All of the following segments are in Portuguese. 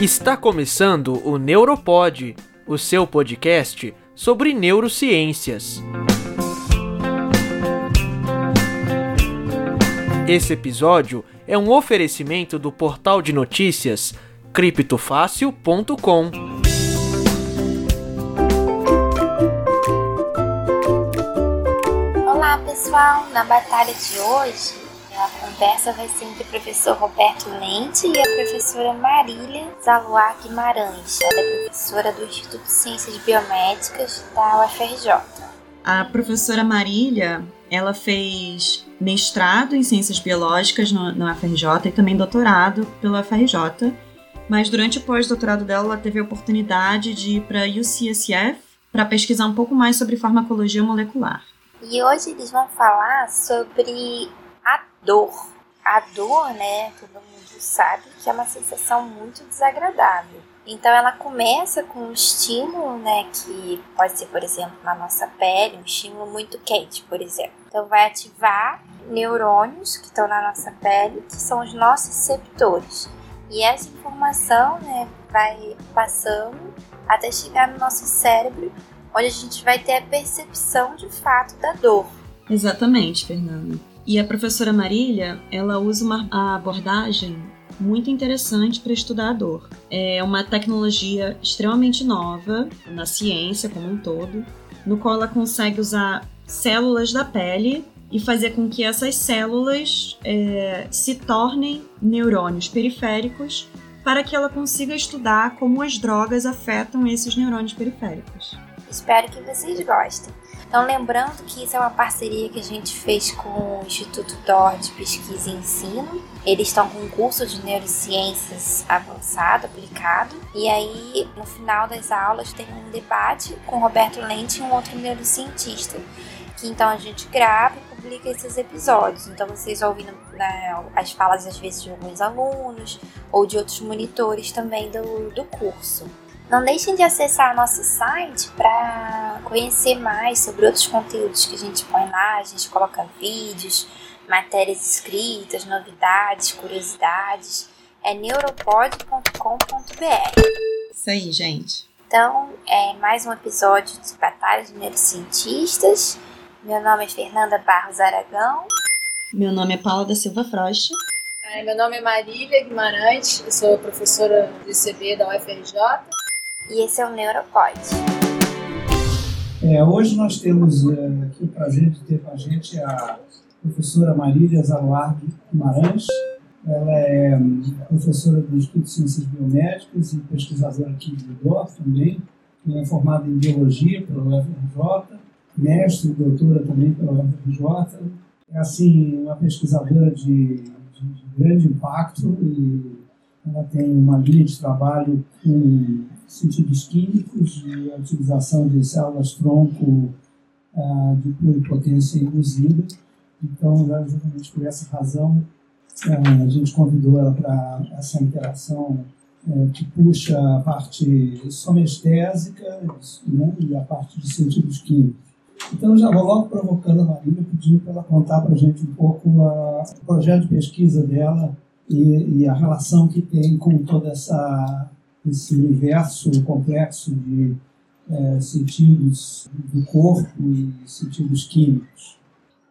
Está começando o Neuropod, o seu podcast sobre neurociências. Esse episódio é um oferecimento do portal de notícias criptofácil.com. Olá pessoal, na batalha de hoje a conversa vai ser entre o professor Roberto Lente e a professora Marília Zaluar Guimarães. Ela é professora do Instituto de Ciências Biomédicas da UFRJ. A professora Marília, ela fez mestrado em Ciências Biológicas no, na UFRJ e também doutorado pela UFRJ. Mas durante o pós-doutorado dela, ela teve a oportunidade de ir para a UCSF para pesquisar um pouco mais sobre farmacologia molecular. E hoje eles vão falar sobre dor. A dor, né, todo mundo sabe que é uma sensação muito desagradável. Então ela começa com um estímulo, né, que pode ser, por exemplo, na nossa pele, um estímulo muito quente, por exemplo. Então vai ativar neurônios que estão na nossa pele, que são os nossos receptores. E essa informação, né, vai passando até chegar no nosso cérebro, onde a gente vai ter a percepção de fato da dor. Exatamente, Fernanda. E a professora Marília, ela usa uma abordagem muito interessante para estudar a dor. É uma tecnologia extremamente nova na ciência como um todo, no qual ela consegue usar células da pele e fazer com que essas células é, se tornem neurônios periféricos para que ela consiga estudar como as drogas afetam esses neurônios periféricos. Espero que vocês gostem. Então, lembrando que isso é uma parceria que a gente fez com o Instituto DOR de Pesquisa e Ensino. Eles estão com um curso de neurociências avançado, aplicado. E aí, no final das aulas, tem um debate com Roberto Lente e um outro neurocientista. Que então a gente grava e publica esses episódios. Então, vocês ouvindo né, as falas, às vezes, de alguns alunos ou de outros monitores também do, do curso. Não deixem de acessar nosso site para conhecer mais sobre outros conteúdos que a gente põe lá. A gente coloca vídeos, matérias escritas, novidades, curiosidades. É neuropod.com.br. Isso aí, gente. Então, é mais um episódio de Batalhas de Neurocientistas. Meu nome é Fernanda Barros Aragão. Meu nome é Paula da Silva Frocha. Meu nome é Marília Guimarães, eu sou professora do ICB da UFRJ e esse é o Neuropod. É, hoje nós temos é, aqui para gente ter com a gente a professora Marília Zaluar Guimarães. Ela é hum, professora do Instituto de Ciências Biomédicas e pesquisadora aqui de DOR também. Ela é formada em Biologia pela UFRJ, mestre e doutora também pela UFRJ. É, assim, uma pesquisadora de, de, de grande impacto e ela tem uma linha de trabalho com sentidos químicos e a utilização de células-tronco ah, de pluripotência induzida. Então, exatamente por essa razão, ah, a gente convidou ela para essa interação eh, que puxa a parte somestésica né, e a parte de sentidos químicos. Então, já vou logo provocando a Marília, pedindo para ela contar para a gente um pouco o projeto de pesquisa dela e, e a relação que tem com toda essa esse universo complexo de é, sentidos do corpo e sentidos químicos?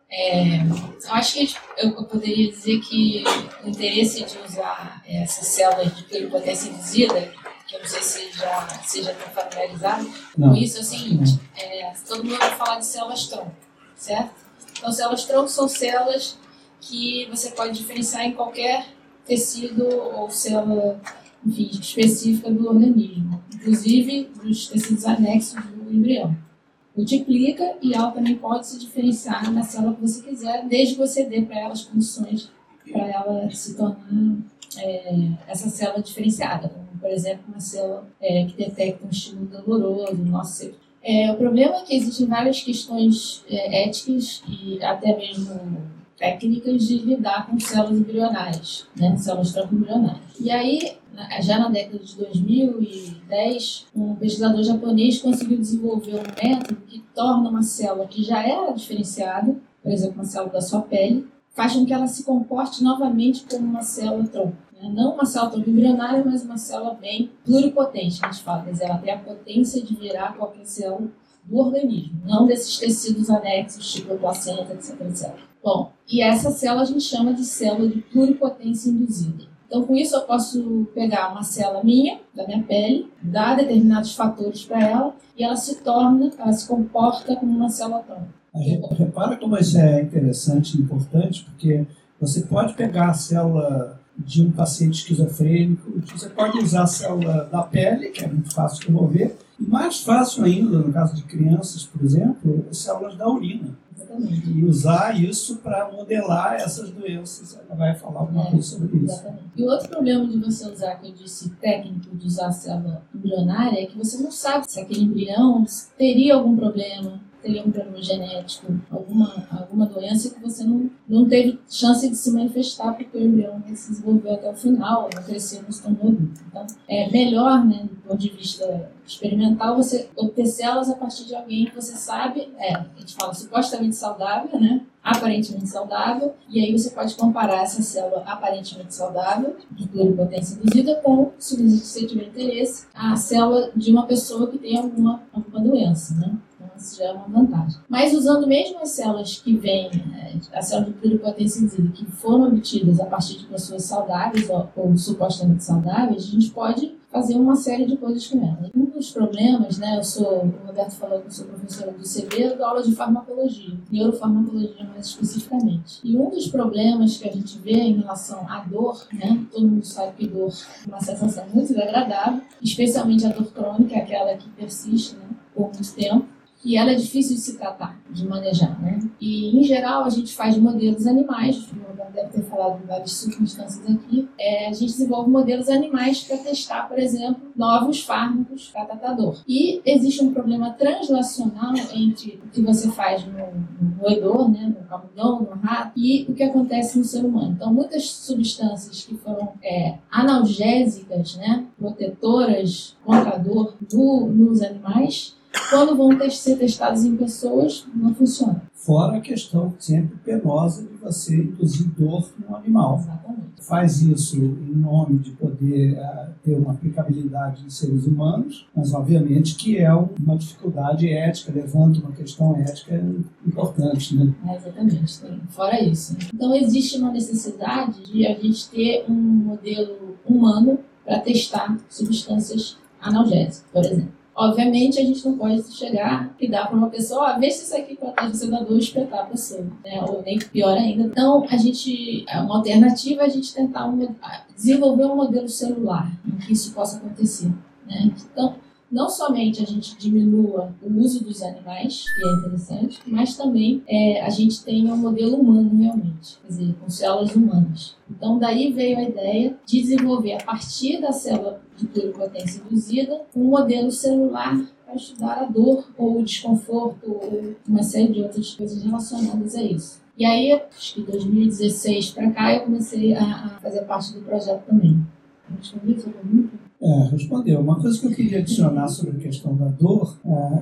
É, eu acho que eu, poderia dizer que o interesse de usar essas células de pluripotência induzida, que eu não sei se já, se já estão familiarizados com isso, é o seguinte: é, todo mundo vai falar de células-tronco, certo? Então, células-tronco são células que você pode diferenciar em qualquer tecido ou célula enfim, específica do organismo, inclusive dos tecidos anexos do embrião. Multiplica e ela também pode se diferenciar na célula que você quiser, desde que você dê para ela as condições para ela se tornar é, essa célula diferenciada, como por exemplo uma célula é, que detecta um estímulo doloroso no nosso. É, o problema é que existem várias questões é, éticas e até mesmo técnicas de lidar com células embrionárias, né, células tronco embrionárias. E aí, já na década de 2010, um pesquisador japonês conseguiu desenvolver um método que torna uma célula que já era diferenciada, por exemplo, uma célula da sua pele, faz com que ela se comporte novamente como uma célula tronco. Né? Não uma célula embrionária, mas uma célula bem pluripotente, a gente fala. Quer dizer, ela tem a potência de virar qualquer célula do organismo, não desses tecidos anexos, tipo placenta, etc, etc. Bom, e essa célula a gente chama de célula de pluripotência induzida. Então, com isso, eu posso pegar uma célula minha, da minha pele, dar determinados fatores para ela, e ela se torna, ela se comporta como uma célula autônoma. A gente repara como isso é interessante e importante, porque você pode pegar a célula de um paciente esquizofrênico, você pode usar a célula da pele, que é muito fácil de remover, e mais fácil ainda, no caso de crianças, por exemplo, células da urina. E usar isso para modelar essas doenças. Ela vai falar alguma é, coisa sobre isso. Exatamente. E o outro problema de você usar, que eu disse técnico, de usar célula embrionária, é que você não sabe se aquele embrião teria algum problema, teria um problema genético, alguma, alguma doença que você não, não teve chance de se manifestar porque o embrião não se desenvolveu até o final, não cresceu, não se adulto. Então, é melhor, né, do ponto de vista experimental, você obter células a partir de alguém que você sabe, é, a gente fala supostamente saudável, né, aparentemente saudável, e aí você pode comparar essa célula aparentemente saudável, de pluripotência induzida, com, se você tiver interesse, a célula de uma pessoa que tem alguma, alguma doença, né? Isso já é uma vantagem. Mas usando mesmo as células que vêm, né, a célula de pluripotência induzida, que foram obtidas a partir de pessoas saudáveis ou, ou, supostamente saudáveis, a gente pode fazer uma série de coisas com ela. Um dos problemas, né, eu sou, o Roberto falou que eu sou professora do CB, eu dou aula de farmacologia, neurofarmacologia mais especificamente. E um dos problemas que a gente vê em relação à dor, né, todo mundo sabe que dor é uma sensação muito desagradável, especialmente a dor crônica, aquela que persiste né, por muito tempo e ela é difícil de se tratar, de manejar, né? E, em geral, a gente faz modelos animais, o Roberto deve ter falado em várias circunstâncias aqui, é, a gente desenvolve modelos animais para testar, por exemplo, novos fármacos para tratar dor. E existe um problema translacional entre o que você faz no, no roedor, né, no camundão, no rato, e o que acontece no ser humano. Então, muitas substâncias que foram é, analgésicas, né, protetoras contra a dor no, nos animais, quando vão ter, ser testados em pessoas, não funciona. Fora a questão sempre penosa de você induzir dor no animal. Exatamente. Faz isso em nome de poder uh, ter uma aplicabilidade em seres humanos, mas obviamente que é uma dificuldade ética, levanta uma questão ética importante. Né? É, exatamente, tem. fora isso. Então existe uma necessidade de a gente ter um modelo humano para testar substâncias analgésicas, por exemplo. Obviamente, a gente não pode chegar e dar para uma pessoa, ah, vê se isso aqui protege você da dor espetar a né? Ou nem pior ainda. Então, a gente, é uma alternativa é a gente tentar um, desenvolver um modelo celular em que isso possa acontecer, né? Então, não somente a gente diminua o uso dos animais, que é interessante, mas também é, a gente tenha um modelo humano realmente, quer dizer, com células humanas. Então, daí veio a ideia de desenvolver, a partir da célula de pluripotência induzida, um modelo celular para estudar a dor ou o desconforto ou uma série de outras coisas relacionadas a isso. E aí, acho que 2016 para cá, eu comecei a, fazer parte do projeto também. Respondi a sua pergunta? É, respondeu. Uma coisa que eu queria adicionar sobre a questão da dor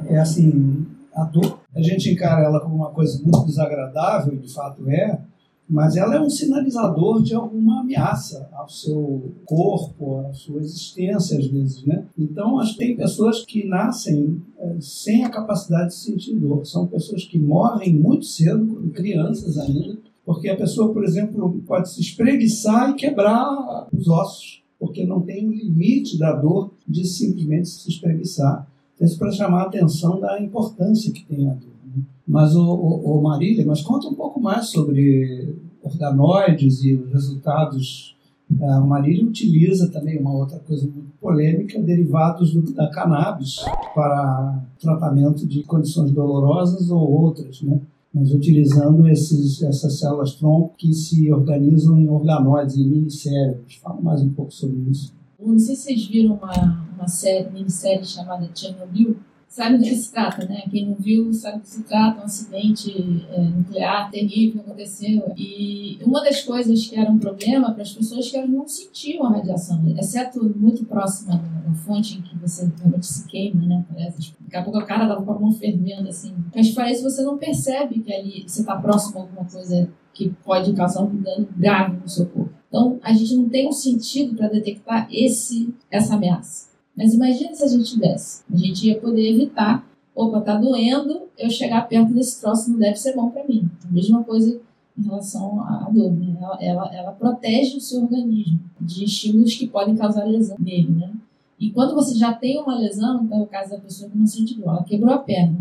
é, é assim, a dor, a gente encara ela como uma coisa muito desagradável, e de fato é, mas ela é um sinalizador de alguma ameaça ao seu corpo, à sua existência, às vezes, né? Então, tem pessoas que nascem é, sem a capacidade de sentir dor. São pessoas que morrem muito cedo, crianças ainda, porque a pessoa, por exemplo, pode se espreguiçar e quebrar os ossos porque não tem o limite da dor de simplesmente se espreguiçar. Então, isso para chamar a atenção da importância que tem a dor. Né? Mas, o, o, o Marília, mas conta um pouco mais sobre organoides e os resultados. A Marília utiliza também uma outra coisa muito polêmica, derivados do, da cannabis para tratamento de condições dolorosas ou outras, né? Mas utilizando esses, essas células-tronco que se organizam em organoides, em minicérebros. Fala mais um pouco sobre isso. Não sei se vocês viram uma, uma série, minissérie chamada Chernobyl, sabe do que se trata, né? Quem não viu sabe do que se trata, um acidente é, nuclear terrível aconteceu. E uma das coisas que era um problema para as pessoas que elas não sentiam a radiação, exceto muito próxima da, fonte em que você realmente se queima, né? Parece. Daqui a pouco a cara dava com a mão fervendo, assim. Mas para isso você não percebe que ali você está próximo a alguma coisa que pode causar um dano grave no seu corpo. Então, a gente não tem um sentido para detectar esse, essa ameaça. Mas imagina se a gente tivesse. A gente ia poder evitar, opa, tá doendo, eu chegar perto desse troço não deve ser bom para mim. A mesma coisa em relação à dor, né? Ela, ela, ela, protege o seu organismo de estímulos que podem causar lesão nele, né? E quando você já tem uma lesão, então é o caso da pessoa que não sente dor, ela quebrou a perna.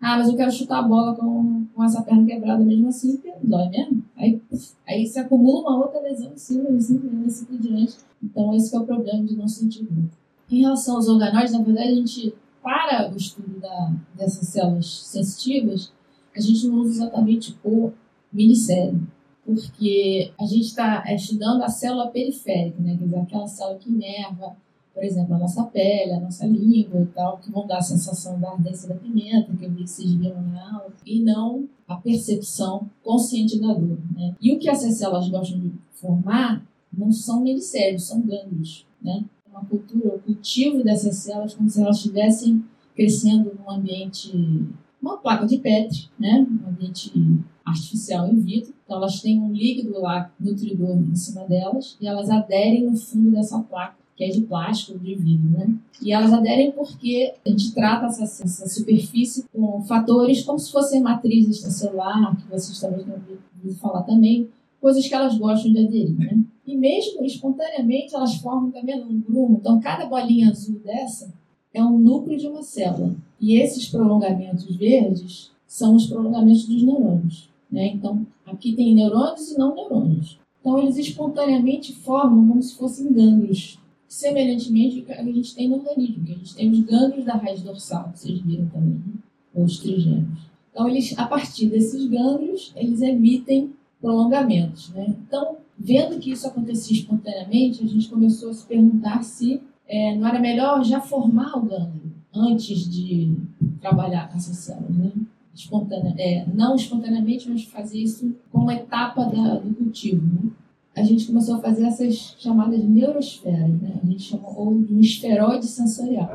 Ah, mas eu quero chutar a bola com, com essa perna quebrada mesmo assim, dói mesmo. Aí, aí se acumula uma outra lesão em cima, e assim, assim por diante. Então, esse é o problema de não sentir dor. Em relação aos organóides, na verdade, a gente, para o estudo da, dessas células sensitivas, a gente não usa exatamente o minicélio, porque a gente está estudando a célula periférica, né? quer dizer, aquela célula que inerva, por exemplo, a nossa pele, a nossa língua e tal, que vão dar a sensação da ardência da pimenta, que eu vi que vocês viram na aula, e não a percepção consciente da dor. Né? E o que essas células gostam de formar não são minicélios, são gânglios. Né? Uma cultura, o cultivo dessas células como se elas estivessem crescendo num ambiente, uma placa de Petri, né? um ambiente artificial in vitro. Então, elas têm um líquido lá nutridor em cima delas e elas aderem no fundo dessa placa, que é de plástico, de vidro, né? E elas aderem porque a gente trata essa, essa superfície com fatores como se fossem matrizes celular, que vocês talvez tenham ouvido falar também, coisas que elas gostam de aderir, né? E mesmo espontaneamente elas formam também um grumo. Então, cada bolinha azul dessa é um núcleo de uma célula. E esses prolongamentos verdes são os prolongamentos dos neurônios. Né? Então, aqui tem neurônios e não neurônios. Então, eles espontaneamente formam como se fossem gânglios, semelhantemente ao que a gente tem no organismo, que a gente tem os gânglios da raiz dorsal, que vocês viram também, né? ou os trigêmeos. Então, eles, a partir desses gânglios, eles emitem prolongamentos. Né? Então, vendo que isso acontecia espontaneamente, a gente começou a se perguntar se é, não era melhor já formar o gânglio antes de trabalhar com essas células. Né? espontânea, é, não espontaneamente, mas fazer isso como etapa da, do cultivo. Né? A gente começou a fazer essas chamadas neurosferas, né? a gente chamou ou de um esferoide sensorial.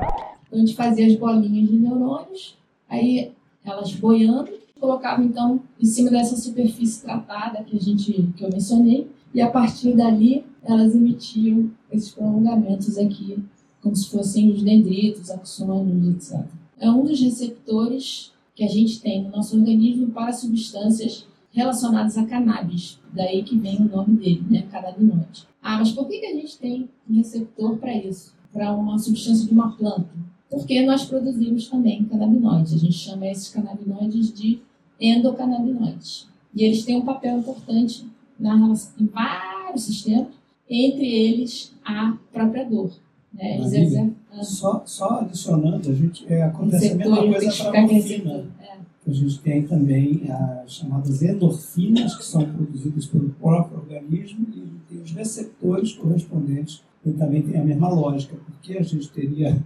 Então a gente fazia as bolinhas de neurônios, aí elas boiando, colocava então em cima dessa superfície tratada que a gente que eu mencionei, e a partir dali elas emitiam esses prolongamentos aqui, como se fossem os dendritos, axônios, etc. É um dos receptores que a gente tem no nosso organismo para substâncias relacionadas a cannabis. Daí que vem o nome dele, né? Cannabinoide. Ah, mas por que, que a gente tem um receptor para isso? Para uma substância de uma planta? Porque nós produzimos também canabinoides. A gente chama esses canabinoides de endocannabinoides. E eles têm um papel importante na relação, em vários sistemas, entre eles a própria dor. Né? Eles exercem só, só adicionando, a gente é, acontece a mesma coisa para a morfina. É. A gente tem também as chamadas endorfinas, que são produzidas pelo próprio organismo, e tem os receptores correspondentes, que também tem a mesma lógica, porque a gente teria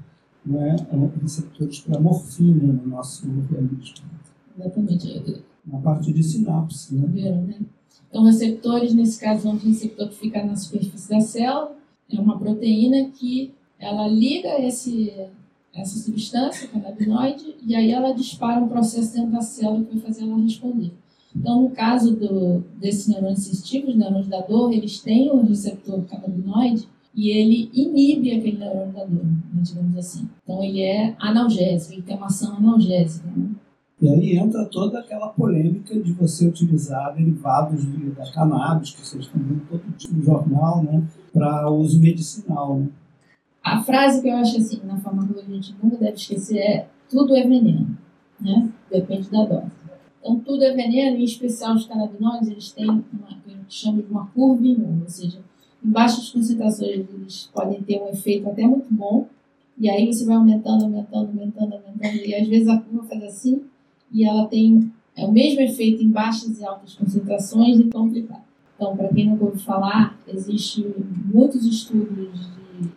não é, receptores para morfina no nosso organismo. Exatamente. Na parte de sinapse. Né? Viram, né? Então, receptores, nesse caso, um receptor que fica na superfície da célula, é uma proteína que ela liga esse, essa substância, canabinoide, e aí ela dispara um processo dentro da célula que vai fazer ela responder. Então, no caso do, desses neurônios sensitivos, os neurônios da dor, eles têm o receptor canabinoide e ele inibe aquele neurônio da dor, né, digamos assim. Então, ele é analgésico, ele tem uma ação analgésica. Né? E aí entra toda aquela polêmica de você utilizar derivados da cannabis, que vocês estão vendo todo dia no jornal, né, para uso medicinal. Né? A frase que eu acho assim, na farmacologia a gente nunca deve esquecer é tudo é veneno, né? Depende da dose. Então, tudo é veneno, em especial os canabinoides, eles têm uma que a gente chama de uma curva em ou seja, em baixas concentrações eles podem ter um efeito até muito bom, e aí você vai aumentando, aumentando, aumentando, aumentando, e às vezes a curva faz assim, e ela tem é o mesmo efeito em baixas e altas concentrações e complicado. Então, para quem não ouviu falar, existe muitos estudos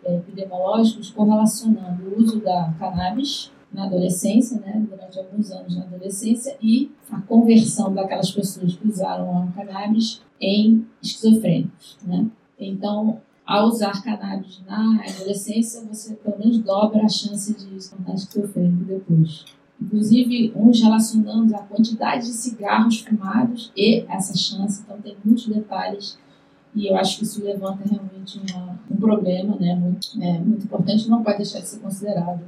é, epidemiológicos correlacionando o uso da cannabis na adolescência, né, durante alguns anos na adolescência, e a conversão daquelas pessoas que usaram a cannabis em esquizofrênicos. Né? Então, ao usar cannabis na adolescência, você pelo menos dobra a chance de se tornar esquizofrênico depois. Inclusive, uns relacionando a quantidade de cigarros fumados e essa chance, então tem muitos detalhes E eu acho que isso levanta realmente uma, um problema né, muito, é, muito importante, não pode deixar de ser considerado,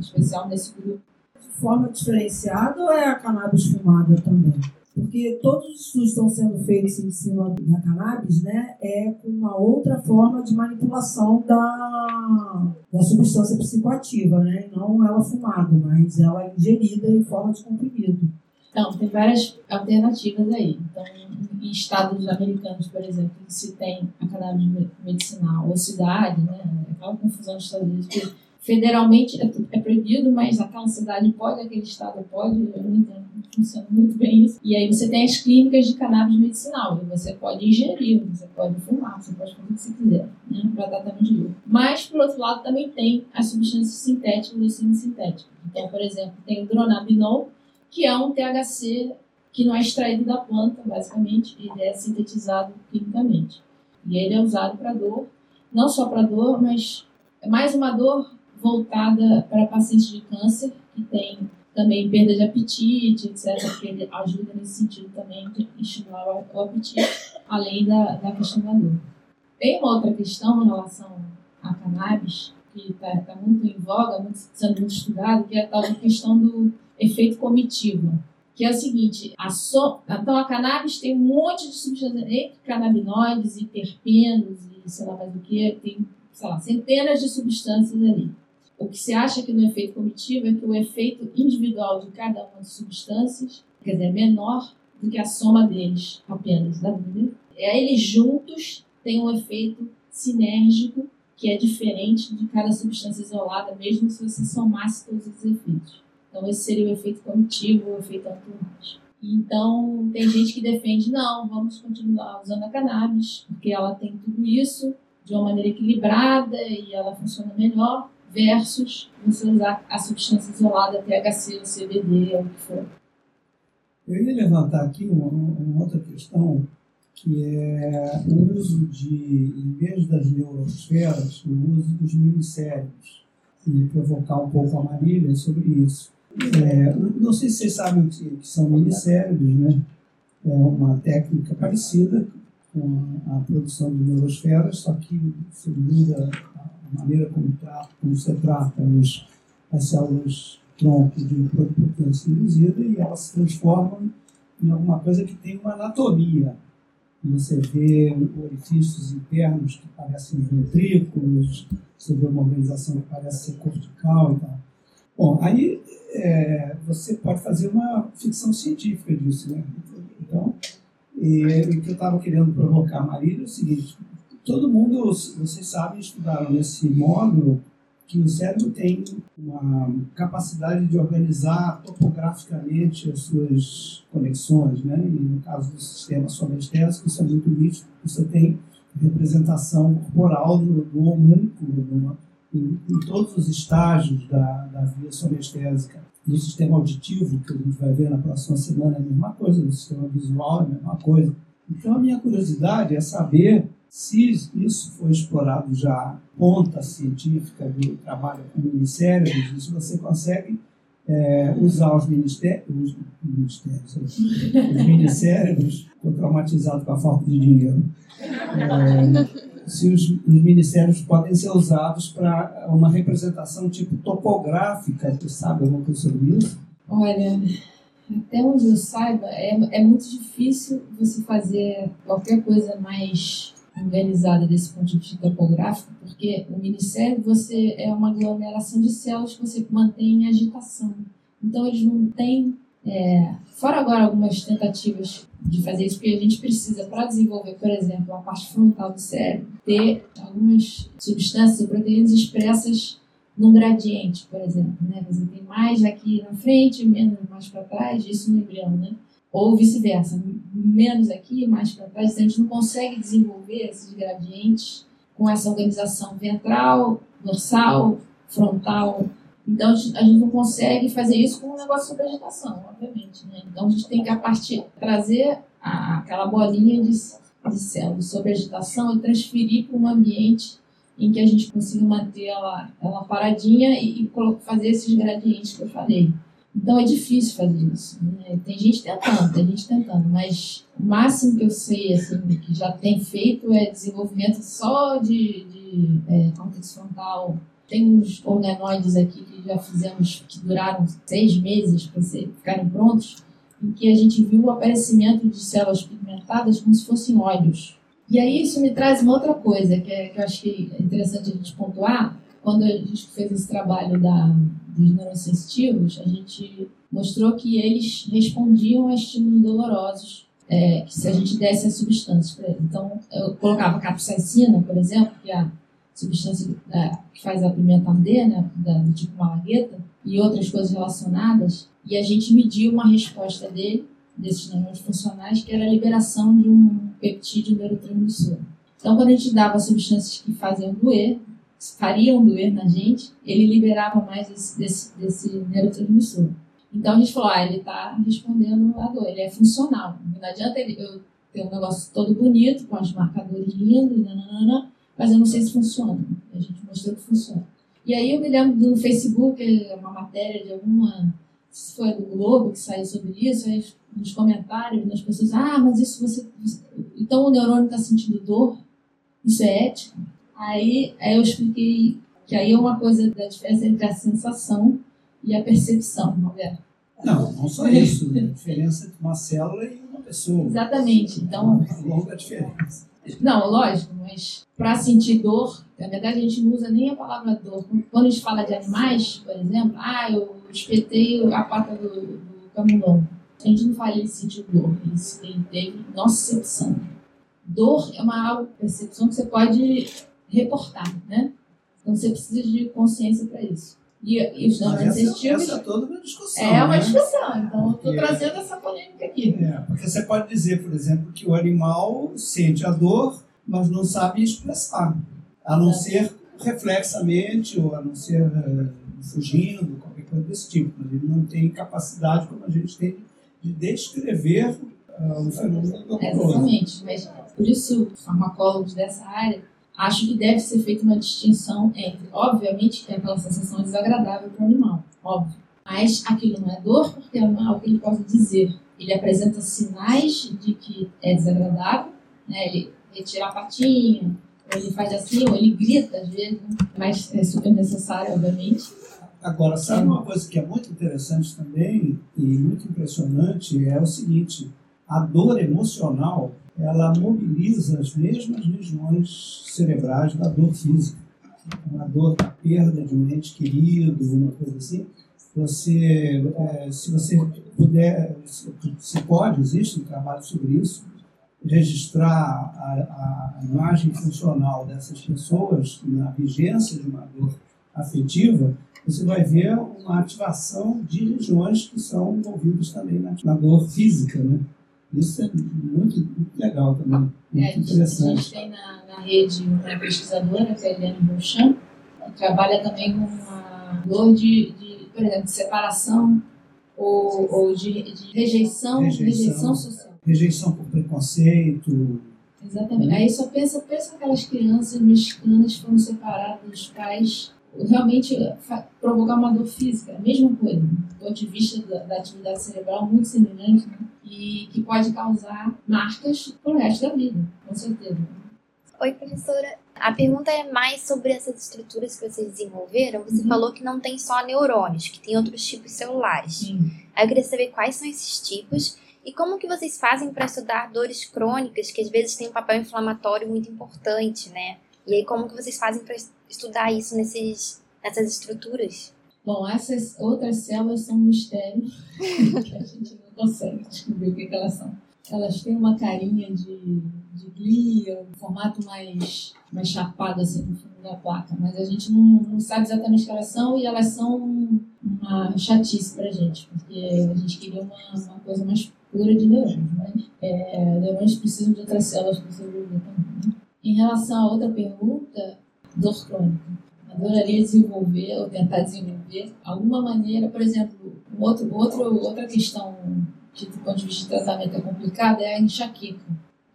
especial nesse grupo. De forma diferenciada ou é a cannabis fumada também? Porque todos os estudos estão sendo feitos em cima da cannabis, né? É uma outra forma de manipulação da, da substância psicoativa, né? Não ela fumada, mas ela ingerida em forma de comprimido. Então, tem várias alternativas aí. Então, em estados americanos, por exemplo, se tem a cannabis medicinal ou cidade, né? Aquela confusão dos Estados Unidos, federalmente é, é, proibido, mas aquela cidade pode, aquele estado pode, eu não entendo funciona muito bem isso. E aí você tem as clínicas de cannabis medicinal, e você pode ingerir, você pode fumar, você pode fazer o que você quiser, né, para tratamento de dor. Mas, por outro lado, também tem as substâncias sintéticas e semi-sintéticas. Então, por exemplo, tem o dronabinol, que é um THC que não é extraído da planta, basicamente, ele é sintetizado quimicamente. E ele é usado para dor, não só para dor, mas é mais uma dor voltada para pacientes de câncer que tem também perda de apetite, etc., porque ele ajuda nesse sentido também de estimular o apetite, além da, da questão da dor. Tem uma outra questão em relação à cannabis, que está tá muito em voga, muito, sendo muito estudado, que é a tal questão do efeito comitivo, que é o seguinte, a so, então a cannabis tem um monte de substâncias, entre canabinoides e terpenos e sei lá mais o que, tem, sei lá, centenas de substâncias ali. O que se acha que no efeito comitivo é que o efeito individual de cada uma das substâncias, quer dizer, é menor do que a soma deles apenas, tá vendo? É, eles juntos têm um efeito sinérgico que é diferente de cada substância isolada, mesmo se você somasse todos os efeitos. Então, esse seria o efeito comitivo, o efeito entourage. Então, tem gente que defende, não, vamos continuar usando a cannabis, porque ela tem tudo isso de uma maneira equilibrada e ela funciona melhor versus você usar a substância isolada, THC, CBD, ou o que for. Eu ia levantar aqui uma, uma, outra questão, que é o uso de, em vez das neurosferas, o uso dos minicérebros, e provocar um pouco a Marília sobre isso. É, não sei se vocês sabem o que, são minicérebros, né? É uma técnica parecida com a, a produção de neurosferas, só que segundo a maneira como, trata, como você trata os, as células tronco de pluripotência induzida e elas se transformam em alguma coisa que tem uma anatomia. Você vê orifícios internos que parecem ventrículos, você vê uma organização que parece ser cortical e tal. Bom, aí é, você pode fazer uma ficção científica disso, né? Então, e, o que eu estava querendo provocar a Marília é o seguinte: Todo mundo, vocês sabem, estudaram nesse módulo que o cérebro tem uma capacidade de organizar topograficamente as suas conexões, né? E no caso do sistema sonestésico, isso é muito nítido. Você tem representação corporal do, do homúnculo em, em, todos os estágios da, da via sonestésica. No sistema auditivo, que a gente vai ver na próxima semana, é a mesma coisa. No sistema visual, é a mesma coisa. Então, a minha curiosidade é saber se isso foi explorado já, ponta científica do trabalho com ministérios, se você consegue é, usar os ministérios, os ministérios, os ministérios, estou traumatizado com a falta de dinheiro, é, se os, os, ministérios podem ser usados para uma representação tipo topográfica, você sabe alguma coisa sobre isso? Olha, até onde eu saiba, é, é muito difícil você fazer qualquer coisa mais organizada desse ponto de vista topográfico, porque o minicélio você é uma aglomeração de células que você mantém em agitação. Então eles não têm, é, fora agora algumas tentativas de fazer isso, porque a gente precisa, para desenvolver, por exemplo, a parte frontal do cérebro, ter algumas substâncias e proteínas expressas num gradiente, por exemplo. Né? Você tem mais aqui na frente, menos mais para trás, isso no embrião, né? Ou vice-versa, menos aqui, mais para trás. Então, a gente não consegue desenvolver esses gradientes com essa organização ventral, dorsal, frontal. Então, a gente não consegue fazer isso com um negócio sobre agitação, obviamente. Né? Então, a gente tem que, a partir, trazer a, aquela bolinha de, de células sobre agitação e transferir para um ambiente em que a gente consiga manter ela, ela paradinha e, e fazer esses gradientes que eu falei. Então é difícil fazer isso. Né? Tem gente tentando, tem gente tentando, mas o máximo que eu sei, assim, que já tem feito é desenvolvimento só de, de é, frontal. Tem uns organoides aqui que já fizemos que duraram seis meses para ficarem prontos, em que a gente viu o aparecimento de células pigmentadas como se fossem olhos. E aí isso me traz uma outra coisa que, é, que eu acho que é interessante a gente pontuar. Quando a gente fez esse trabalho da, dos neurosensitivos, a gente mostrou que eles respondiam a estímulos dolorosos é, se a gente desse as substâncias para eles. Então, eu colocava capsaicina, por exemplo, que é a substância que faz a pimenta arder, né, da, do tipo malagueta, e outras coisas relacionadas, e a gente mediu uma resposta dele, desses neurônios funcionais, que era a liberação de um peptídeo neurotransmissor. Então, quando a gente dava substâncias que faziam doer, fariam doer na gente, ele liberava mais desse, desse, desse neurotransmissor. Então a gente falou, ah, ele está respondendo à dor, ele é funcional. Não adianta ele, eu ter um negócio todo bonito, com os marcadores lindos, nananana, mas eu não sei se funciona. A gente mostrou que funciona. E aí eu me lembro no Facebook, uma matéria de alguma, se foi do Globo que saiu sobre isso, aí nos comentários, as pessoas, ah, mas isso você. Então o neurônio está sentindo dor? Isso é ético? Aí, aí eu expliquei que aí é uma coisa da diferença entre a sensação e a percepção, Roberto. Não, não só isso. A diferença entre uma célula e uma pessoa. Exatamente. Então, longa diferença. Não, lógico, mas para sentir dor, na verdade a gente não usa nem a palavra dor. Quando a gente fala de animais, por exemplo, ah, eu espetei a pata do, do camundongo. A gente não fala ele sentiu dor, ele teve nocicepção. Dor é uma percepção que você pode reportar, né? Então você precisa de consciência para isso. E, e os danos sensitivos. Essa é toda uma discussão. É uma né? discussão, então eu estou trazendo essa polêmica aqui. É, porque você pode dizer, por exemplo, que o animal sente a dor, mas não sabe expressar, a não é. ser reflexamente ou a não ser uh, fugindo, qualquer coisa desse tipo. Mas ele não tem capacidade, como a gente tem, de descrever uh, o fenômeno doloroso. exatamente, mas por isso, farmacólogos dessa área acho que deve ser feita uma distinção entre, obviamente, que é aquela sensação desagradável para o animal, óbvio. Mas aquilo não é dor porque é o que ele pode dizer. Ele apresenta sinais de que é desagradável, né? ele retira a patinha, ou ele faz assim, ou ele grita às vezes, né? mas é super necessário, obviamente. Agora, sabe uma coisa que é muito interessante também e muito impressionante? É o seguinte: a dor emocional ela mobiliza as mesmas regiões cerebrais da dor física. A dor da perda de um ente querido, uma coisa assim. Você, é, se você puder, se pode, existe um trabalho sobre isso, registrar a, a imagem funcional dessas pessoas na vigência de uma dor afetiva, você vai ver uma ativação de regiões que são envolvidas também na, na dor física, né? Isso é muito, muito legal também, muito é, interessante. A gente tem na, na rede uma pesquisadora, que é a Eliane Beauchamp, trabalha também com uma dor de, de, por exemplo, de separação ou, ou de, de rejeição, rejeição, rejeição social. Rejeição por preconceito. Exatamente. Aí só pensa, pensa aquelas crianças mexicanas que foram separadas dos pais realmente provocar uma dor física, a mesma coisa, do ponto de vista da, da atividade cerebral muito semelhante, né? E que pode causar marcas pro resto da vida, com certeza. Oi, professora. A pergunta é mais sobre essas estruturas que vocês desenvolveram. Você uhum. falou que não tem só neurônios, que tem outros tipos celulares. Sim. Aí eu queria saber quais são esses tipos e como que vocês fazem para estudar dores crônicas, que às vezes têm um papel inflamatório muito importante, né? E aí como que vocês fazem para estudar isso nesses, nessas estruturas? Bom, essas outras células são um mistério que a gente não consegue descobrir o que, que elas são. Elas têm uma carinha de, de glia, um formato mais, mais chapado assim no fundo da placa, mas a gente não, não sabe exatamente o que elas são e elas são uma chatice pra gente, porque a gente queria uma, uma coisa mais pura de neurônios, mas é, neurônios precisam de outras células para sobreviver também. Né? Em relação a outra pergunta, dor crônica. Adoraria desenvolver ou tentar desenvolver alguma maneira, por exemplo, um outro, outro, outra questão que do ponto de vista de tratamento é complicada é a enxaqueca,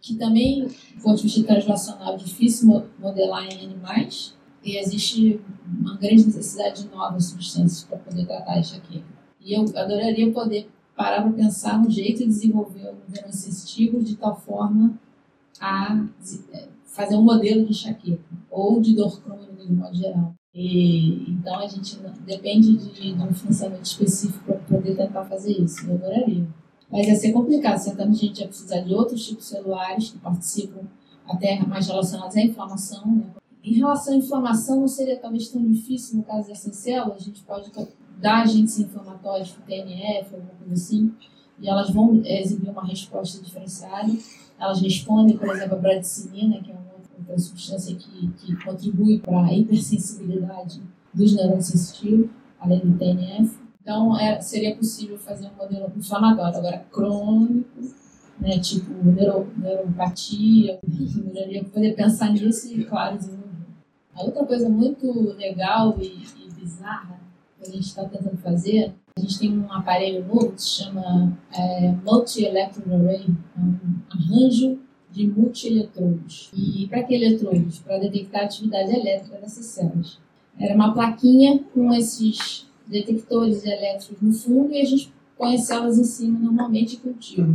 que também, do ponto de vista translacional, é difícil modelar em animais e existe uma grande necessidade de novas substâncias para poder tratar a enxaqueca. E eu adoraria poder parar para pensar um jeito de desenvolver o neurosensitivo de tal forma a é, fazer um modelo de enxaqueca ou de dor crônica de modo geral. E, então a gente depende de, de um financiamento específico para poder tentar fazer isso. Eu adoraria. Mas ia ser complicado. Certamente a gente ia precisar de outros tipos celulares que participam até mais relacionados à inflamação. Né? Em relação à inflamação, não seria talvez tão difícil no caso dessas células. A gente pode dar agentes inflamatórios, tipo TNF, alguma coisa assim, e elas vão exibir uma resposta diferenciada. Elas respondem, por exemplo, a bradicimina, que é uma substância que, que contribui para a hipersensibilidade dos neurônios sensitivos, além do TNF. Então, é, seria possível fazer um modelo inflamatório. Agora, crônico, né, tipo neuro, neuropatia, melhoraria poder pensar nisso e, claro, desenvolver. A outra coisa muito legal e, e bizarra que a gente está tentando fazer, a gente tem um aparelho novo que se chama é, Multi-Electron Array, é um arranjo de multi-eletrodos. E para que eletrodos? Para detectar a atividade elétrica dessas células. Era uma plaquinha com esses detectores elétricos no fundo e a gente põe as células em cima normalmente e cultiva.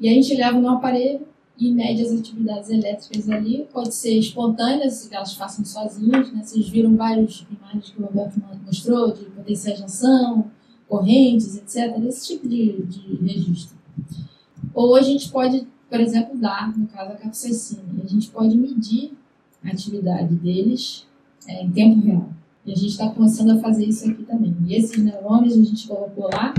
E a gente leva no aparelho e mede as atividades elétricas ali. Pode ser espontâneas, que elas façam sozinhas. Né? Vocês viram várias imagens que o Roberto mostrou de potenciais de ação, correntes, etc. Esse tipo de, de registro. Ou a gente pode, por exemplo, dar, no caso, a capsaicina. E a gente pode medir a atividade deles é, em tempo real. E a gente está começando a fazer isso aqui também. E esses neurônios a gente colocou lá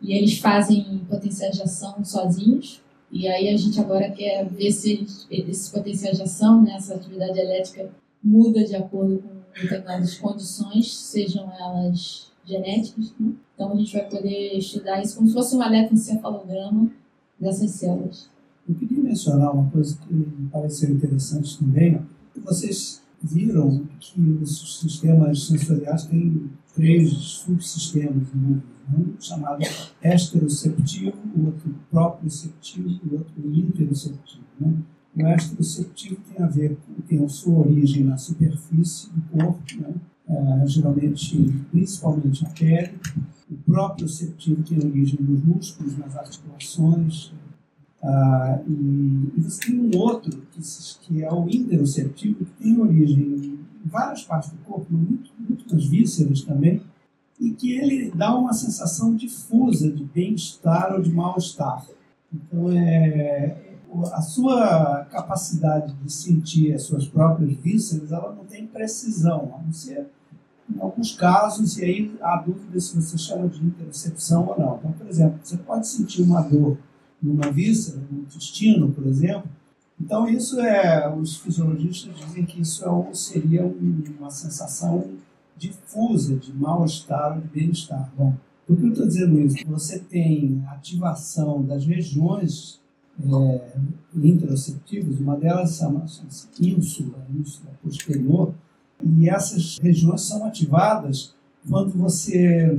e eles fazem potenciais de ação sozinhos. E aí a gente agora quer ver se esses potenciais de ação, né, essa atividade elétrica, muda de acordo com determinadas condições, sejam elas genéticas. Né? Então a gente vai poder estudar isso como se fosse um eletroencefalograma dessas células. Eu queria mencionar uma coisa que me pareceu interessante também. Vocês viram que os sistemas sensoriais têm três subsistemas né? um chamado esteroceptivo, o outro proprioceptivo e o outro interoceptivo. Né? O esteroceptivo tem a ver tem a sua origem na superfície do corpo, né? é, geralmente, principalmente a pele. O proprioceptivo tem origem nos músculos, nas articulações, ah, e, e, você tem um outro, que, que, é o interoceptivo, que tem origem em várias partes do corpo, muito, muito nas vísceras também, e que ele dá uma sensação difusa de bem-estar ou de mal-estar. Então, é, a sua capacidade de sentir as suas próprias vísceras, ela não tem precisão, a não ser em alguns casos, e aí há dúvida se você chama de interocepção ou não. Então, por exemplo, você pode sentir uma dor numa víscera, no intestino, por exemplo. Então, isso é, os fisiologistas dizem que isso é, seria uma sensação difusa de mal-estar ou de bem-estar. Bom, por que eu estou dizendo isso? Você tem ativação das regiões é, interoceptivas, uma delas chama-se ínsula, ínsula posterior, e essas regiões são ativadas quando você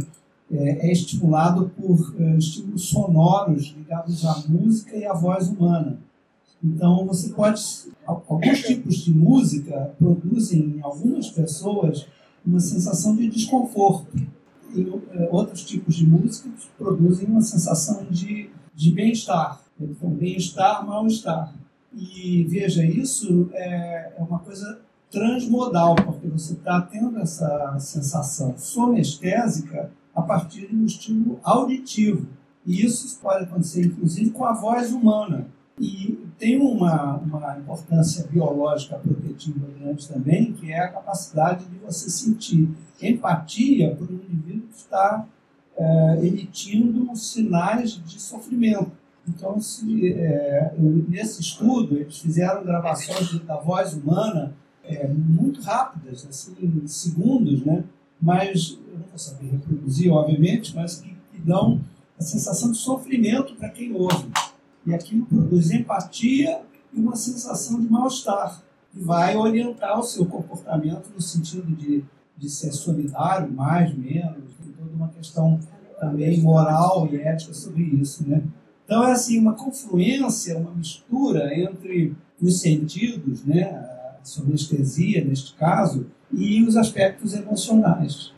é, é estimulado por é, estímulos sonoros ligados à música e à voz humana. Então, você pode. Alguns tipos de música produzem em algumas pessoas uma sensação de desconforto. E é, outros tipos de música produzem uma sensação de, de bem-estar. Então, bem-estar, mal-estar. E veja, isso é, é uma coisa transmodal, porque você está tendo essa sensação sonestésica a partir de um estímulo auditivo. E isso pode acontecer, inclusive, com a voz humana. E tem uma, uma importância biológica protetiva grande também, que é a capacidade de você sentir empatia por um indivíduo que está é, emitindo sinais de sofrimento. Então, se, é, nesse estudo, eles fizeram gravações da voz humana é, muito rápidas, assim, segundos, né? mas vou saber reproduzir, obviamente, mas que, que dão a sensação de sofrimento para quem ouve. E aquilo produz empatia e uma sensação de mal-estar, que vai orientar o seu comportamento no sentido de, de ser solidário, mais, menos, tem toda uma questão também moral e ética sobre isso. Né? Então é assim, uma confluência, uma mistura entre os sentidos, né? a sonestesia neste caso, e os aspectos emocionais.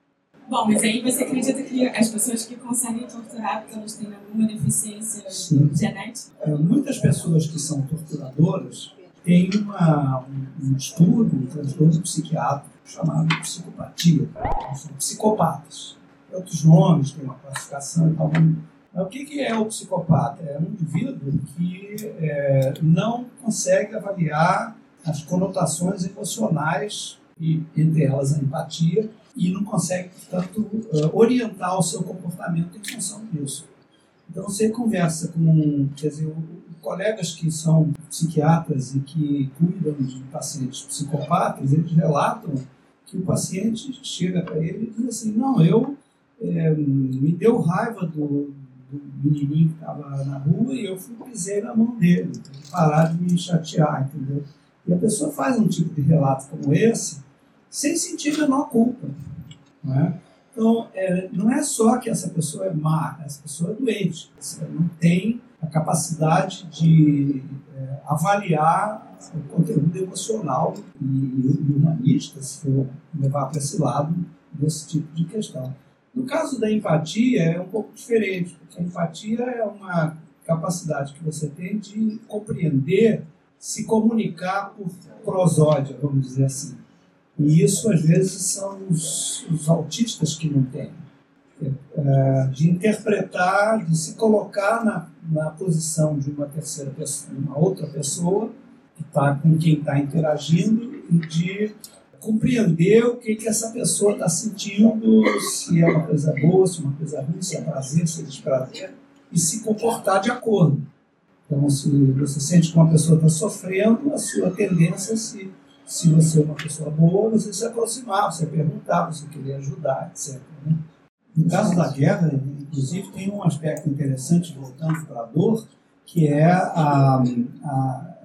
Bom, mas aí você acredita que as pessoas que conseguem torturar porque elas têm alguma deficiência Sim. genética? É, muitas pessoas que são torturadoras têm uma, um, um estudo, um transtorno psiquiátrico chamado psicopatia. São psicopatas. Tem outros nomes, tem uma classificação e tal. Mas o que, que é o psicopata? É um indivíduo que é, não consegue avaliar as conotações emocionais, e entre elas a empatia, e não consegue, portanto, eh, orientar o seu comportamento em função disso. Então, você conversa com quer dizer, colegas que são psiquiatras e que cuidam de pacientes psicopatas, eles relatam que o paciente chega para ele e diz assim: Não, eu é, me deu raiva do, do menininho que estava na rua e eu fui pisei na mão dele, para ele parar de me chatear, entendeu? E a pessoa faz um tipo de relato como esse sem sentir a menor culpa. É? Então, é, não é só que essa pessoa é má, essa pessoa é doente. Você não tem a capacidade de é, avaliar o conteúdo emocional e, e humanista, se for levar para esse lado desse tipo de questão. No caso da empatia, é um pouco diferente, porque a empatia é uma capacidade que você tem de compreender, se comunicar por prosódia, vamos dizer assim. E isso, às vezes, são os, os autistas que não têm. É, de interpretar, de se colocar na, na posição de uma terceira pessoa, uma outra pessoa que está com quem está interagindo e de compreender o que, que essa pessoa está sentindo, se é uma coisa boa, se é uma coisa ruim, se é prazer, se é desprazer, e se comportar de acordo. Então, se você sente que uma pessoa está sofrendo, a sua tendência é se se você é uma pessoa boa, você se aproximar, você perguntar, você querer ajudar, etc. Né? No caso da guerra, inclusive, tem um aspecto interessante, voltando para a dor, que é a, a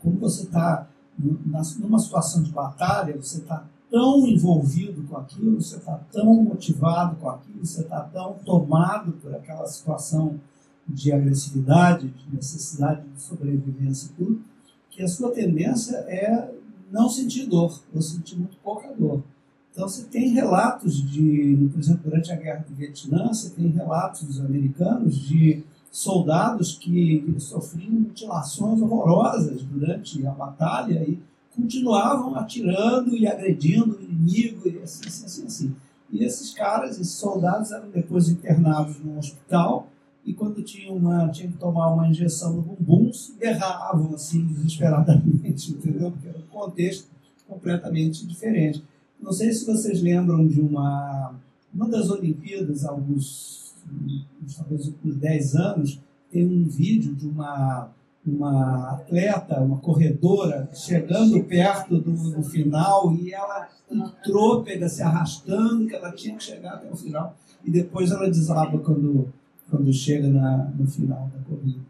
como você está numa situação de batalha, você está tão envolvido com aquilo, você está tão motivado com aquilo, você está tão tomado por aquela situação de agressividade, de necessidade de sobrevivência e tudo, que a sua tendência é não senti dor, eu senti muito pouca dor. Então você tem relatos de, por exemplo, durante a guerra do Vietnã, você tem relatos americanos de soldados que, que sofriam mutilações horrorosas durante a batalha e continuavam atirando e agredindo o inimigo e assim, assim, assim, assim. E esses caras, esses soldados, eram depois internados no hospital e quando tinham uma, tinham que tomar uma injeção no bumbum, berravam assim desesperadamente, entendeu? Porque era um contexto completamente diferente. Não sei se vocês lembram de uma, uma das Olimpíadas, alguns, talvez uns 10 anos, tem um vídeo de uma, uma atleta, uma corredora, chegando perto do, do final e ela trôpega, se arrastando, que ela tinha que chegar até o final. E depois ela desaba quando quando chega na, no final da corrida.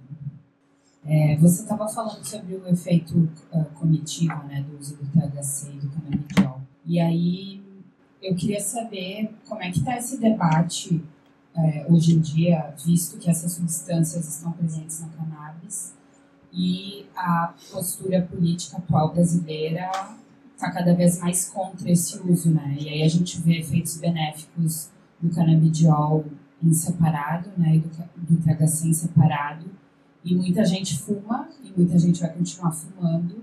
É, você estava falando sobre o efeito uh, cognitivo né, do uso do THC e do canabidiol. E aí eu queria saber como é que está esse debate é, hoje em dia, visto que essas substâncias estão presentes na cannabis e a postura política atual brasileira está cada vez mais contra esse uso, né? E aí a gente vê efeitos benéficos do canabidiol em separado, né, do, do THC em separado, e muita gente fuma, e muita gente vai continuar fumando,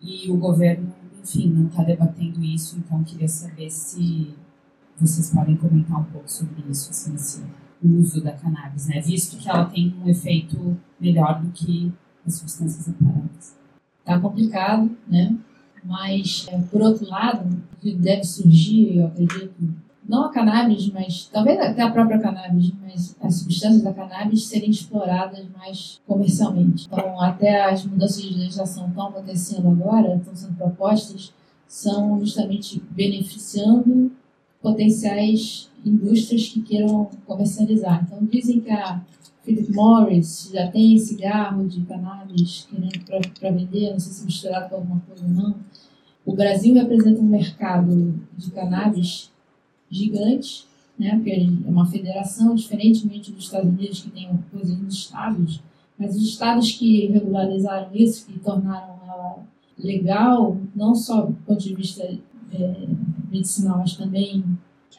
e o governo, enfim, não está debatendo isso, então queria saber se vocês podem comentar um pouco sobre isso, assim, esse uso da cannabis, né, visto que ela tem um efeito melhor do que as substâncias separadas. Tá complicado, né? Mas, é, por outro lado, deve surgir, eu acredito, não a cannabis, mas talvez até a própria cannabis, mas as substâncias da cannabis serem exploradas mais comercialmente. Então, até as mudanças de legislação estão acontecendo agora, estão sendo propostas, são justamente beneficiando potenciais indústrias que queiram comercializar. Então, dizem que a Philip Morris já tem cigarro de cannabis para vender, não sei se misturado com alguma coisa ou não. O Brasil representa um mercado de cannabis gigante, né, porque é uma federação, diferentemente dos Estados Unidos, que tem coisas nos estados, mas os estados que regularizaram isso, que tornaram ela legal, não só do ponto de vista é, medicinal, mas também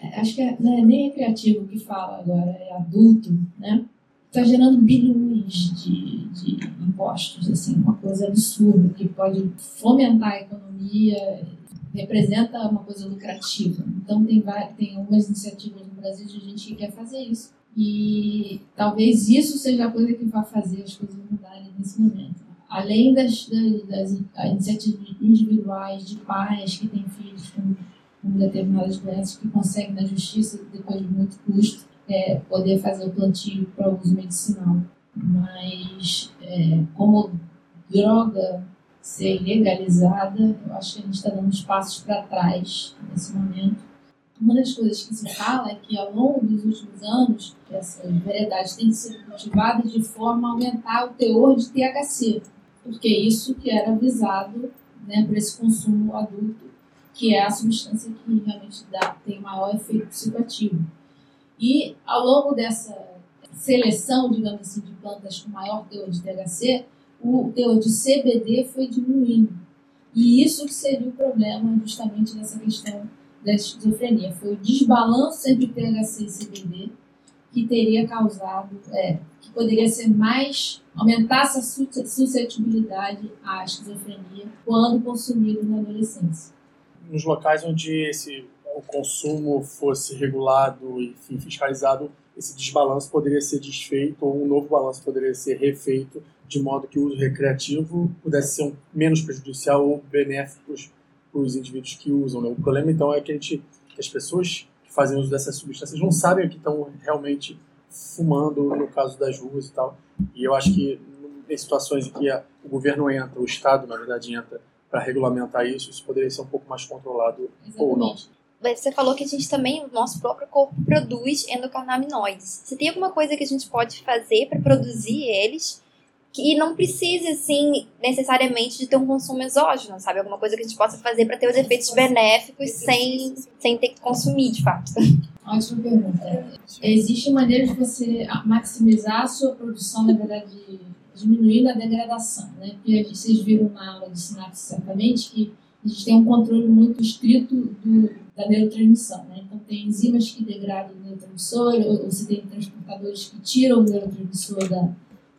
é, acho que é, não é nem recreativo que fala agora, é adulto, né? Está gerando bilhões de, de impostos, assim, uma coisa absurda, que pode fomentar a economia, representa uma coisa lucrativa. Então, tem, tem algumas iniciativas no Brasil de gente que quer fazer isso. E talvez isso seja a coisa que vai fazer as coisas mudarem nesse momento. Além das, das, das iniciativas individuais de pais que têm filhos com, com determinadas doenças que conseguem na justiça, depois de muito custo, é, poder fazer o plantio para uso medicinal. Mas, é, como droga ser legalizada, eu acho que a gente está dando uns passos para trás nesse momento. Uma das coisas que se fala é que ao longo dos últimos anos, essas variedades têm sido cultivadas de forma a aumentar o teor de THC, porque isso que era visado né, para esse consumo adulto, que é a substância que realmente dá, tem maior efeito psicoativo. E ao longo dessa seleção, digamos assim, de plantas com maior teor de THC, o teor de CBD foi diminuindo. E isso seria o problema justamente nessa questão da esquizofrenia. Foi o desbalanço entre THC e CBD que teria causado, é, que poderia ser mais, aumentasse a suscetibilidade à esquizofrenia quando consumido na adolescência. Nos locais onde esse, o consumo fosse regulado e fiscalizado, esse desbalanço poderia ser desfeito ou um novo balanço poderia ser refeito de modo que o uso recreativo pudesse ser um, menos prejudicial ou benéfico para os indivíduos que usam. Né? O problema, então, é que, gente, que as pessoas que fazem uso dessas substâncias não sabem o que estão realmente fumando, no caso das ruas e tal. E eu acho que em situações em que a, o governo entra, o Estado, na verdade, entra para regulamentar isso, isso poderia ser um pouco mais controlado Exatamente. ou não. Você falou que a gente também, o nosso próprio corpo produz endocannabinoides. Você tem alguma coisa que a gente pode fazer para produzir eles que não precise, assim, necessariamente de ter um consumo exógeno, sabe? Alguma coisa que a gente possa fazer para ter os efeitos benéficos sem, sem ter que consumir, de fato. Ótima pergunta. Existe maneira de você maximizar a sua produção, na verdade, diminuindo a degradação, né? Porque vocês viram na aula de sinapse, certamente, que a gente tem um controle muito estrito do, da neurotransmissão, né? Então, tem enzimas que degradam o neurotransmissor, ou, ou você tem transportadores que tiram o neurotransmissor da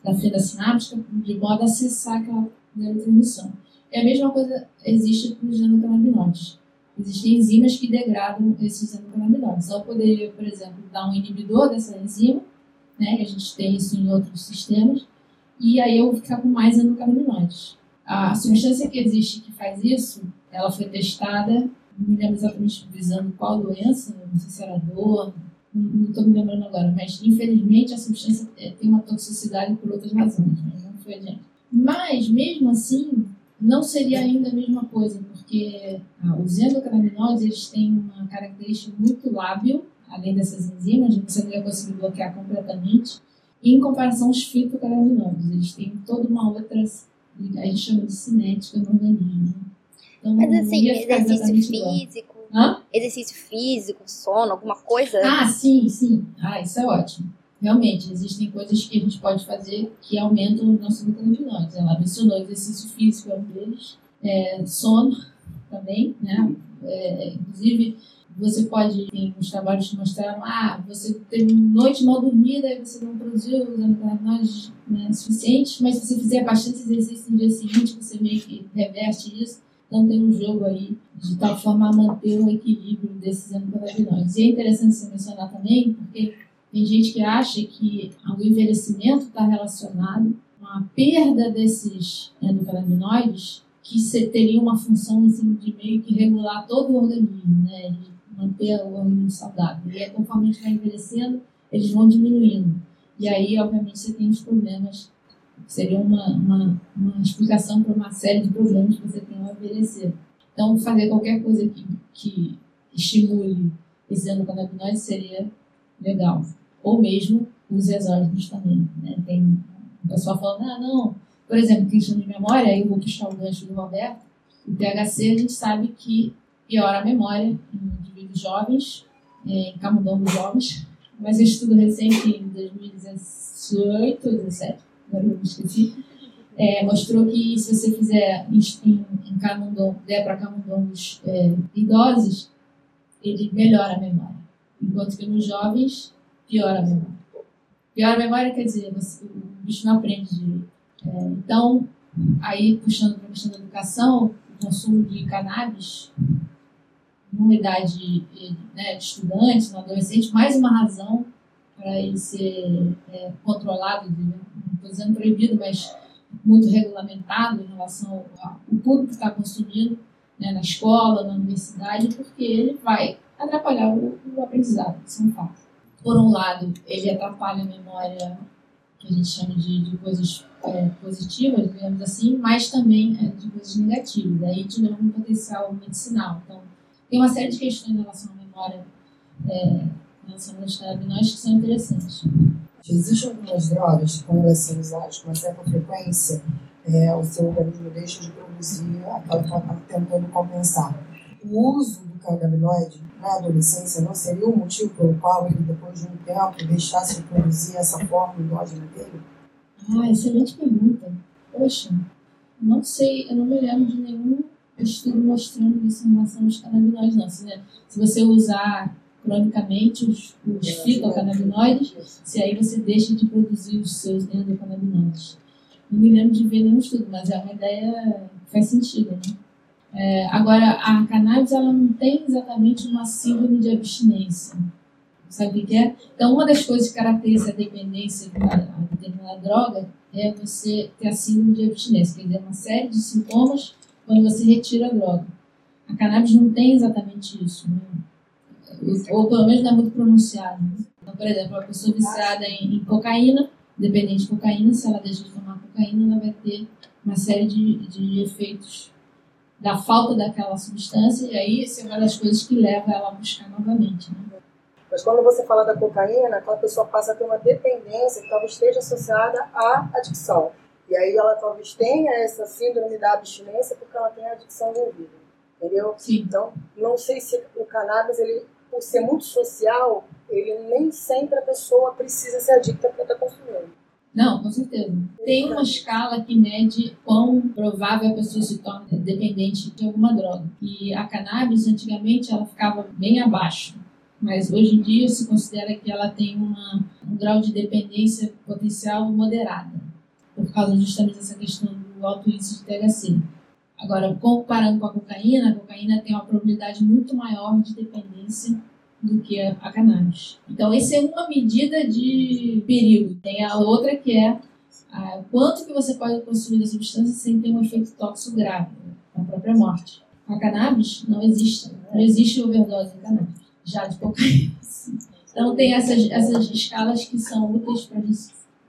da fenda sináptica, de modo a acessar aquela neurotransmissão. E a mesma coisa existe para os endocannabinoides. Existem enzimas que degradam esses endocannabinoides. Eu poderia, por exemplo, dar um inibidor dessa enzima, né, que a gente tem isso em outros sistemas, e aí eu vou ficar com mais endocannabinoides. A substância que existe que faz isso, ela foi testada, não me lembro exatamente visando qual doença, não sei se era dor, não estou me lembrando agora, mas infelizmente a substância é, tem uma toxicidade por outras razões, né? não foi adiante. Mas, mesmo assim, não seria ainda a mesma coisa, porque ah, os endocannabinoides eles têm uma característica muito lábil, além dessas enzimas, você não ia conseguir bloquear completamente, em comparação aos fitocannabinoides. Eles têm toda uma outra, a gente chama de cinética no organismo. Então, Mas assim, exercício físico, Hã? Exercício físico, sono, alguma coisa? Ah, sim, sim. Ah, isso é ótimo. Realmente, existem coisas que a gente pode fazer que aumentam o nosso endocannabinoides. Ela mencionou exercício físico, é um deles. É, sono também, né? É, inclusive, você pode, tem uns trabalhos que mostraram, ah, você teve uma noite mal dormida e você não produziu os endocannabinoides né, suficientes, mas se você fizer bastante exercício no dia seguinte, você meio que reverte isso. Então tem um jogo aí de tal forma a manter o equilíbrio desses endocannabinoides. E é interessante você mencionar também, porque tem gente que acha que o envelhecimento está relacionado com a perda desses endocannabinoides, que teria uma função assim, de meio que regular todo o organismo, né? de manter o organismo saudável. E aí, conforme a gente vai envelhecendo, eles vão diminuindo. E aí, obviamente, você tem os problemas Seria uma, uma, uma explicação para uma série de problemas que você tem ao envelhecer. Então, fazer qualquer coisa que, que estimule esses endocannabinoides seria legal. Ou mesmo os exógenos também. Né? Tem o pessoal falando, ah, não, por exemplo, questão de memória, eu vou puxar o gancho do Roberto, o THC a gente sabe que piora a memória em indivíduos jovens, em camundongos jovens, mas um estudo recente em 2018, 2017, agora eu esqueci, é, mostrou que se você fizer em, em, em der para camundongos é, idosos, ele melhora a memória. enquanto que nos jovens piora a memória. Piora a memória quer dizer, você, o bicho não aprende direito. É, então, aí puxando para a questão da educação, o consumo de cannabis numa idade né, de estudante, no adolescente, mais uma razão para ele ser é, controlado, não estou dizendo proibido, mas muito regulamentado em relação ao público que está consumindo né, na escola, na universidade, porque ele vai atrapalhar o, o aprendizado, isso é um fato. Por um lado, ele atrapalha a memória que a gente chama de, de coisas é, positivas, digamos assim, mas também é, de coisas negativas. Aí de novo um potencial medicinal. Então, tem uma série de questões em relação à memória é, relação aos canabinoides que são interessantes. Existem algumas drogas que, quando elas são usadas com uma certa frequência, é, o seu organismo deixa de produzir aquela que ela está tentando compensar. O uso do canabinoide na adolescência não seria o motivo pelo qual ele, depois de um tempo, deixasse de produzir essa forma endógena dele? Ah, excelente pergunta. Poxa, não sei, eu não me lembro de nenhum estudo mostrando isso em relação aos canabinoides, não. Se, né, se você usar cronicamente os, os fitocannabinoides, se aí você deixa de produzir os seus endocannabinoides. Não me lembro de ver nenhum estudo, mas é uma ideia que faz sentido, né? É, agora, a cannabis ela não tem exatamente uma síndrome de abstinência. Sabe o que é? Então, uma das coisas que caracteriza a dependência de uma determinada droga é você ter a síndrome de abstinência, quer dizer, uma série de sintomas quando você retira a droga. A cannabis não tem exatamente isso. Né? Ou pelo menos não é muito pronunciado. Então, por exemplo, uma pessoa viciada em, em, cocaína, dependente de cocaína, se ela deixa de tomar cocaína, ela vai ter uma série de, de efeitos da falta daquela substância, e aí isso é uma das coisas que leva ela a buscar novamente. Né? Mas quando você fala da cocaína, aquela pessoa passa a ter uma dependência que talvez esteja associada à adicção. E aí ela talvez tenha essa síndrome da abstinência porque ela tem a adicção envolvida. Entendeu? Sim. Então, não sei se o cannabis ele por ser muito social, ele nem sempre a pessoa precisa ser adicta para estar tá consumindo. Não, com certeza. Tem uma escala que mede quão provável a pessoa se torna dependente de alguma droga. E a cannabis, antigamente, ela ficava bem abaixo. Mas hoje em dia se considera que ela tem uma, um grau de dependência potencial moderada, por causa justamente dessa questão do alto índice de THC. Agora, comparando com a cocaína, a cocaína tem uma probabilidade muito maior de dependência do que a cannabis. Então, essa é uma medida de perigo. Tem a outra que é a, quanto que você pode consumir da substância sem ter um efeito tóxico grave, a própria morte. A cannabis não existe. Não existe overdose em cannabis. Já de cocaína. Então, tem essas, essas escalas que são úteis para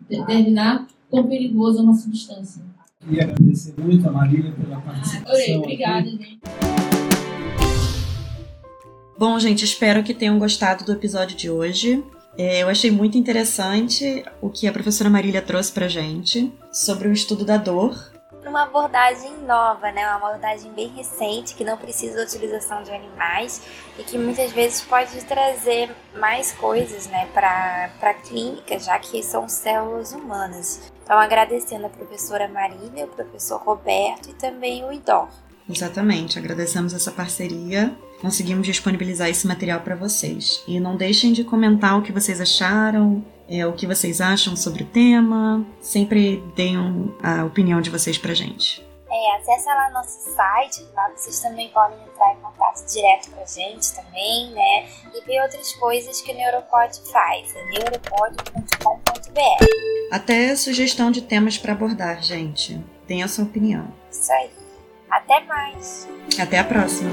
determinar quão perigoso é uma substância. Queria agradecer muito a Marília pela participação. Adorei, obrigada, gente. Bom, gente, espero que tenham gostado do episódio de hoje. É, eu achei muito interessante o que a professora Marília trouxe pra gente sobre o estudo da dor. Uma abordagem nova, né? Uma abordagem bem recente, que não precisa da utilização de animais e que muitas vezes pode trazer mais coisas, né, para a clínica, já que são células humanas. Então, agradecendo a professora Marília, o professor Roberto e também o IDOR. Exatamente, agradecemos essa parceria. Conseguimos disponibilizar esse material para vocês. E não deixem de comentar o que vocês acharam, é, o que vocês acham sobre o tema. Sempre deem a opinião de vocês pra gente. É, acesse lá nosso site, lá vocês também podem entrar em contato direto com a gente também, né? E ver outras coisas que o Neuropod faz, é neuropod.com.br. Até sugestão de temas para abordar, gente. Tenha a sua opinião. Isso aí. Até mais. Até a próxima.